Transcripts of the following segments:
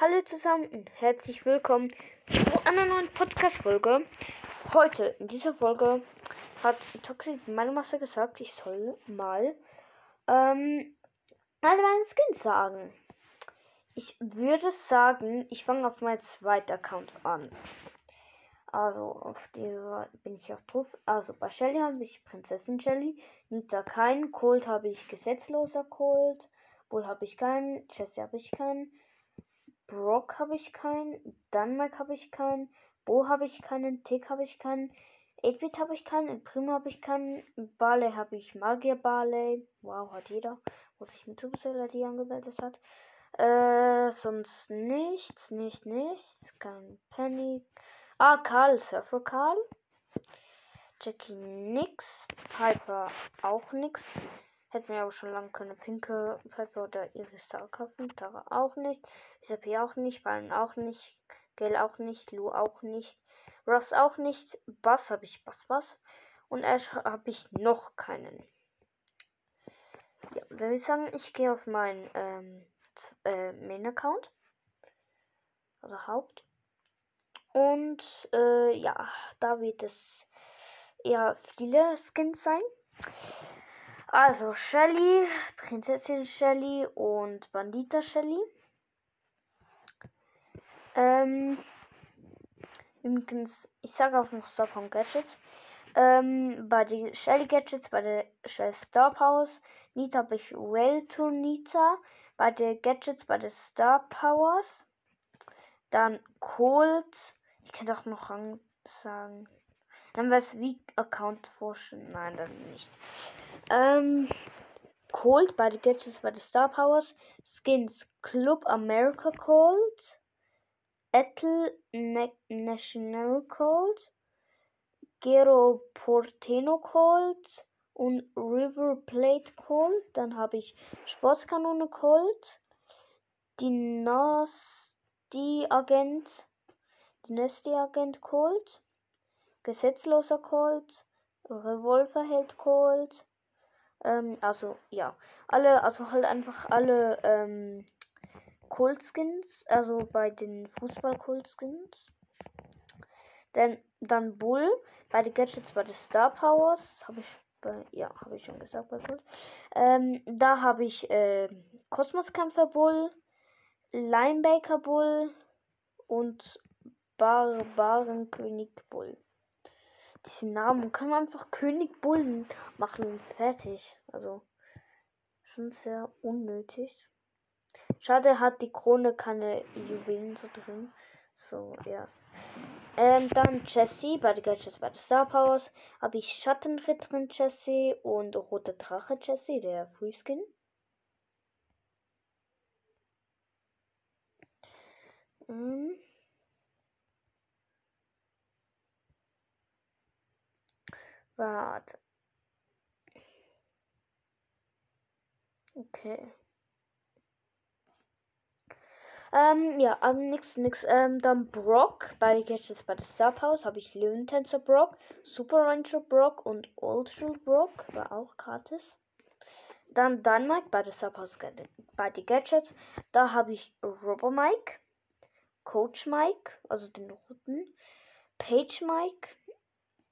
Hallo zusammen und herzlich willkommen zu einer neuen Podcast-Folge. Heute, in dieser Folge, hat Toxic meine Master gesagt, ich soll mal ähm, alle meine Skins sagen. Ich würde sagen, ich fange auf meinen zweiten Account an. Also auf dieser bin ich auch drauf. Also bei Shelly habe ich Prinzessin Shelly. Nita keinen. Colt habe ich gesetzloser Colt. Bull habe ich keinen. Jesse habe ich keinen. Brock habe ich keinen. Danmark habe ich keinen. Bo habe ich keinen. Tick habe ich keinen. 8 habe ich keinen. Primo habe ich keinen. Barley habe ich Magier Barley. Wow, hat jeder. Wo sich mit Supercell die angemeldet hat. Äh, sonst nichts, nicht, nichts. Kein Penny. Ah, Karl, Surfer Karl. Jackie nix. Piper auch nix. Hätten wir aber schon lange können. Pinke Piper oder Iris Star kaufen. Tara auch nicht. Isapi auch nicht. Ballen auch nicht. Gail auch nicht. Lou auch nicht. Ross auch nicht. Bass habe ich Bass Bass. Und Ash habe ich noch keinen. Ja, wenn ich sagen, ich gehe auf meinen ähm, äh, Main-Account. Also Haupt. Und äh, ja, da wird es eher viele Skins sein. Also Shelly, Prinzessin Shelly und Bandita Shelly. Ähm, übrigens, ich sage auch noch Star Power Gadgets. Ähm, bei den Shelly Gadgets, bei der Shell Star Powers, Nita habe ich Well to Nita. Bei den Gadgets, bei den Star Powers. Dann Colt, ich kann doch noch sagen. Dann wäre es wie Account forschen. Nein, dann nicht. Ähm, Cold bei den Gadgets bei den Star Powers. Skins Club America Cold. Ethel ne National Cold. Gero Porteno Cold. Und River Plate Cold. Dann habe ich Sportskanone Cold. Dynasty Agent Dynasty-Agent Colt, Gesetzloser Colt, Revolverheld Colt, ähm, also ja, alle, also halt einfach alle ähm, Colt-Skins, also bei den Fußball-Colt-Skins. Dann, dann Bull, bei den Gadgets, bei den Star Powers, habe ich bei, ja, habe ich schon gesagt bei Colt. Ähm, da habe ich äh, Kosmoskämpfer Bull, Linebacker Bull und Barbarenkönig Bull. Diesen Namen kann man einfach König Bullen machen fertig. Also schon sehr unnötig. Schade hat die Krone keine Juwelen so drin. So, ja. Ähm, dann Jessie bei der Gadgets bei der Star Powers habe ich Schattenritterin Jessie und Rote Drache Jessie, der Freeskin. Ähm. Warte. Okay. Ähm, ja, also nix, nix. Ähm, dann Brock. Bei den Gadgets bei der Star habe ich Löwentänzer Brock, Super Ranger Brock und Shield Brock. War auch gratis. Dann Dynamite bei der Star bei den Gadgets. Da habe ich Robo Mike, Coach Mike, also den roten, Page Mike,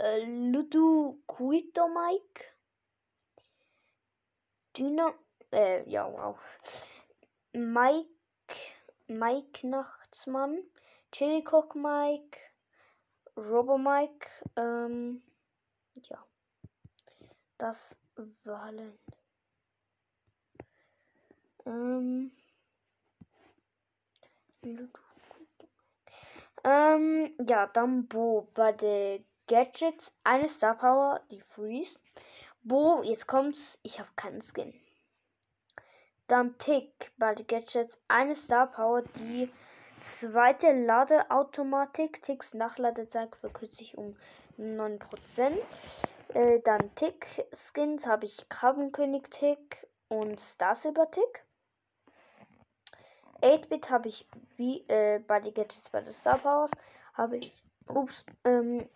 äh, Ludoquito Mike. Dino. Äh, ja, wow. Mike. Mike Nachtsmann. Chillicock Mike. Robo Mike. Ähm, ja. Das waren. Ähm. Ähm, ja, dann Bo der Gadgets, eine Star Power, die Freeze. Bo, jetzt kommt's, ich habe keinen Skin. Dann Tick, bei den Gadgets, eine Star Power, die zweite Ladeautomatik. Ticks Nachladezeit verkürzt sich um 9%. Äh, dann Tick Skins habe ich Krabbenkönig Tick und Star Silver Tick. 8-Bit habe ich wie äh, bei den Gadgets bei den Star Powers habe ich ups, ähm,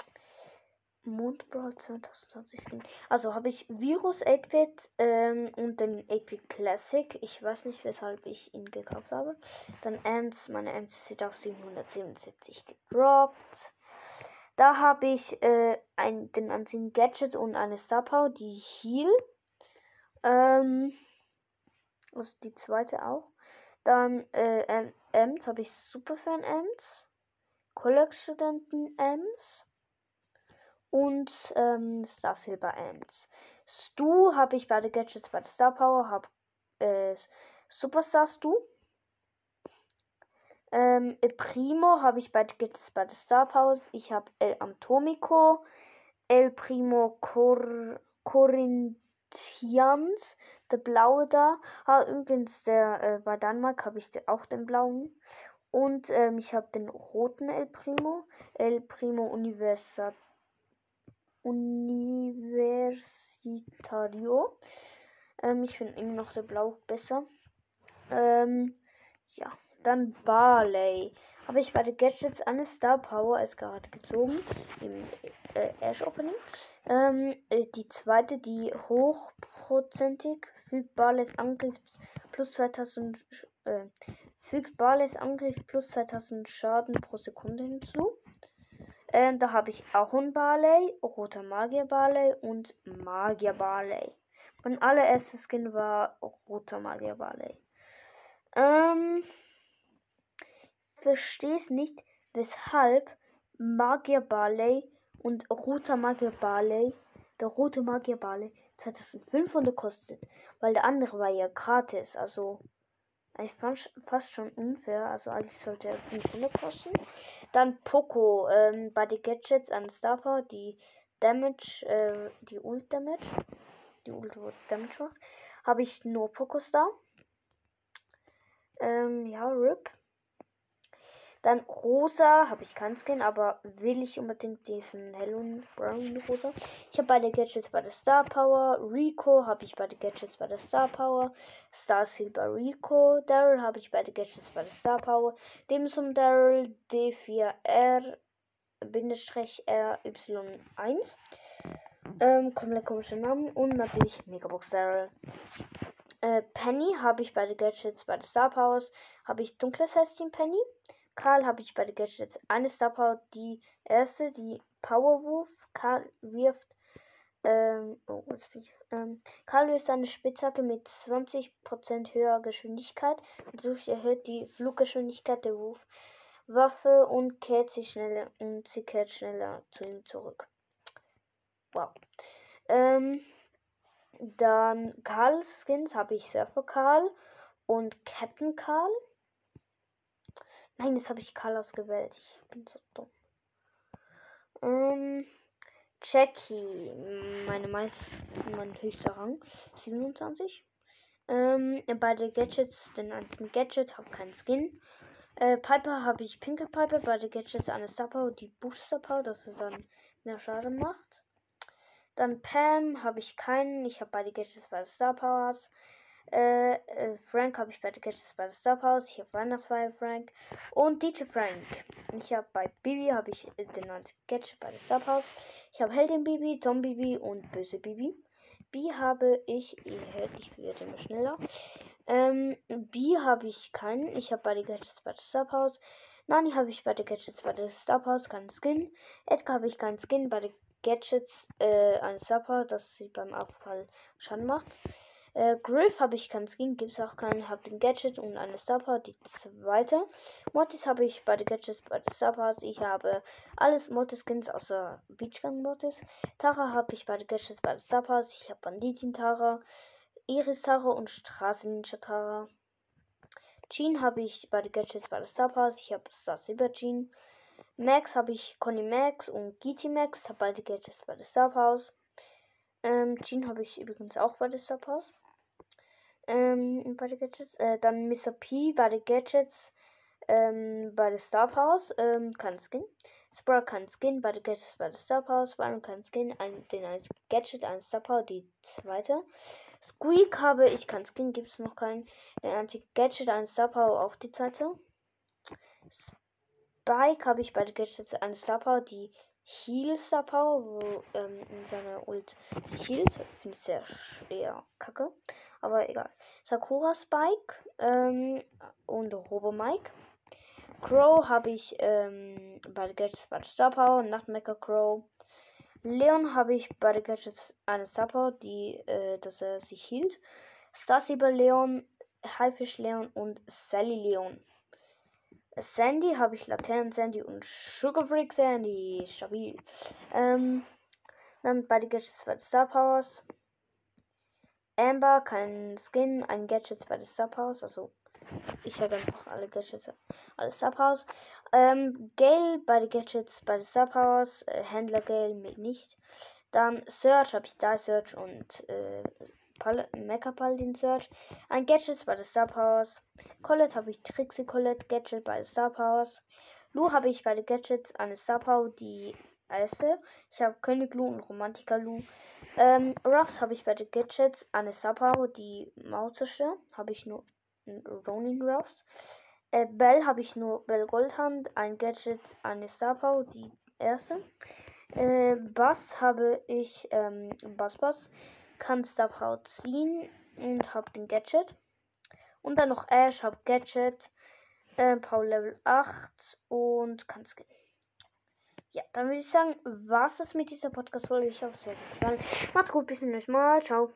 Mondbrawl 2020 Skin. Also habe ich Virus 8-Bit ähm, und den 8-Bit Classic. Ich weiß nicht, weshalb ich ihn gekauft habe. Dann Ams, meine Ams sind auf 777 gedroppt. Da habe ich äh, ein, den einzigen Gadget und eine Star Power, die Heal. Ähm, also die zweite auch. Dann äh, Ems habe ich Superfan Ems. College Studenten Ems und ähm, Star Silver Ants. Stu habe ich bei den Gadgets bei der Star Power, habe äh, Superstar Stu. Ähm, El Primo habe ich bei den Gadgets bei der Star Power. Ich habe El Atomico, El Primo Cor Corinthians, der blaue da. Ah, übrigens, der äh, bei Danmark habe ich auch den blauen. Und ähm, ich habe den roten El Primo, El Primo Universal Universitario. Ähm, ich finde immer noch der Blau besser. Ähm, ja, dann Barley. Habe ich bei den Gadgets eine Star Power als gerade gezogen im äh, Ash Opening. Ähm, äh, die zweite, die hochprozentig fügt Barleys Angriff plus 2000 äh, fügt Barleys Angriff plus 2000 Schaden pro Sekunde hinzu. Äh, da habe ich auch ein Barley, roter Magier Barley und Magier Barley. Mein allererstes Skin war roter Magier Barley. Ähm, verstehe es nicht, weshalb Magier Barley und roter Magier Barley, der rote Magier Barley 2500 kostet, weil der andere war ja gratis, also ich fand fast schon unfair, also eigentlich sollte er 500 kosten. Dann Poco ähm, bei den Gadgets an Starper, die Damage, äh, die Ult Damage, die Ult Damage macht, habe ich nur Poco Star. Ähm, ja, RIP. Dann rosa habe ich keinen Skin, aber will ich unbedingt diesen Halloween Brown rosa. Ich habe beide Gadgets bei der Star Power. Rico habe ich beide Gadgets bei der Star Power. Star Silver Rico. Daryl habe ich beide Gadgets bei der Star Power. Demsum Daryl D4R RY1. Ähm, komplett komische Namen. Und natürlich Megabox Daryl. Äh, Penny habe ich beide Gadgets bei der Star Powers. Habe ich dunkles Häschen Penny. Karl habe ich bei den Gadgets eine Star Power. Die erste, die Powerwurf. Karl wirft. Ähm, oh, jetzt bin ich, ähm, Karl wirft eine Spitzhacke mit 20% höherer Geschwindigkeit. Dadurch erhöht die Fluggeschwindigkeit der Wurfwaffe und kehrt sie schneller und sie kehrt schneller zu ihm zurück. Wow. Ähm, dann Karls Skins habe ich Surfer Karl und Captain Karl. Nein, das habe ich Karl ausgewählt. Ich bin so dumm. Ähm, Jackie, meine meist, mein höchster Rang, 27. Ähm, bei den Gadgets, den einzigen Gadget, habe keinen Skin. Äh, Piper habe ich Pinke Piper, bei den Gadgets eine Star Power, die Booster Power, dass es dann mehr Schaden macht. Dann Pam habe ich keinen, ich habe beide Gadgets bei den Star Powers. Äh, äh, Frank habe ich bei The Gadgets bei der Star House. Ich habe Weihnachtsfeier Frank und DJ Frank. Ich habe bei Bibi habe ich äh, den neuen Gadget bei der Star House. Ich habe Heldin Bibi, Tom Bibi und Böse Bibi. B habe ich, ihr hört, ich werde immer schneller. Ähm, B habe ich keinen. Ich habe bei den Gadgets bei der Star House. Nani habe ich bei den Gadgets bei der Star House keinen Skin. Edgar habe ich keinen Skin bei den Gadgets äh, Star House, dass sie beim Aufprall Schaden macht. Äh, Griff habe ich keinen Skin, gibt es auch keinen. Habe den Gadget und eine Star Power, die zweite. Mortis habe ich bei den Gadgets, bei den Star Powers. Ich habe alles Mortis Skins außer Beachgang Mortis. Tara habe ich bei den Gadgets, bei den Star Powers. Ich habe Banditin Tara, Iris Tara und Straßen Ninja Tara. Jean habe ich bei den Gadgets, bei den Star Powers. Ich habe Star Silver Jean. Max habe ich Conny Max und GT Max. Habe beide Gadgets bei den Star Powers. Ähm, Jean habe ich übrigens auch bei den Star Powers. Ähm, bei den Gadgets. Äh, dann Mr. P bei den Gadgets. Ähm, bei der Star Powers. Ähm, kein Skin. Sprout kann Skin bei den Gadgets bei der Star Powers. Byron kann Skin. Ein, den ein Gadget, ein Star Power, die zweite. Squeak habe ich kein Skin, gibt es noch keinen. Der einzige Gadget, ein Star Power, auch die zweite. Spike habe ich bei den Gadgets eine Star Power, die Heal Star Power, wo ähm, in seiner Ult healt. Finde ich sehr schwer kacke. Aber egal. Sakura Spike ähm, und Robo Mike. Crow habe ich ähm, bei Gadgets bei Star Power, Nachtmecker Crow. Leon habe ich bei den Gadgets eine Star Power, die, äh, dass er sich hielt. Starsaber Leon, Haifisch Leon und Sally Leon. Sandy habe ich Laternen Sandy und Sugar Freak Sandy. Stabil. Ähm, dann bei den Gadgets bei Star Powers. Amber, kein Skin, ein Gadget bei Star Powers. Also, ich sage einfach alle Gadgets, alle Powers. Ähm, Gale bei den Gadgets bei Star Powers. Äh, Händler Gale mit nicht. Dann Search habe ich da Search und äh, Mecha Paladin Search. Ein Gadget bei Star Powers. Colette habe ich Trixie Colette Gadget bei Star Powers. Lu habe ich bei den Gadgets eine Power, die erste. Ich habe König Lu und Romantiker Lu. Ähm, Ruffs habe ich bei den Gadgets eine Power, die Mautische. Habe ich nur Ronin Ruffs. Äh, Bell habe ich nur Bell Goldhand. Ein Gadget, eine Power, die erste. Äh, Bass habe ich ähm, Bass Bass kann Star Power ziehen und habe den Gadget. Und dann noch Ash, habe Gadget, äh, Power Level 8 und kann Skin. Ja, dann würde ich sagen, was es mit dieser Podcast-Folge. Ich hoffe, es hat euch gefallen. Macht's gut, bis zum nächsten Mal. Ciao.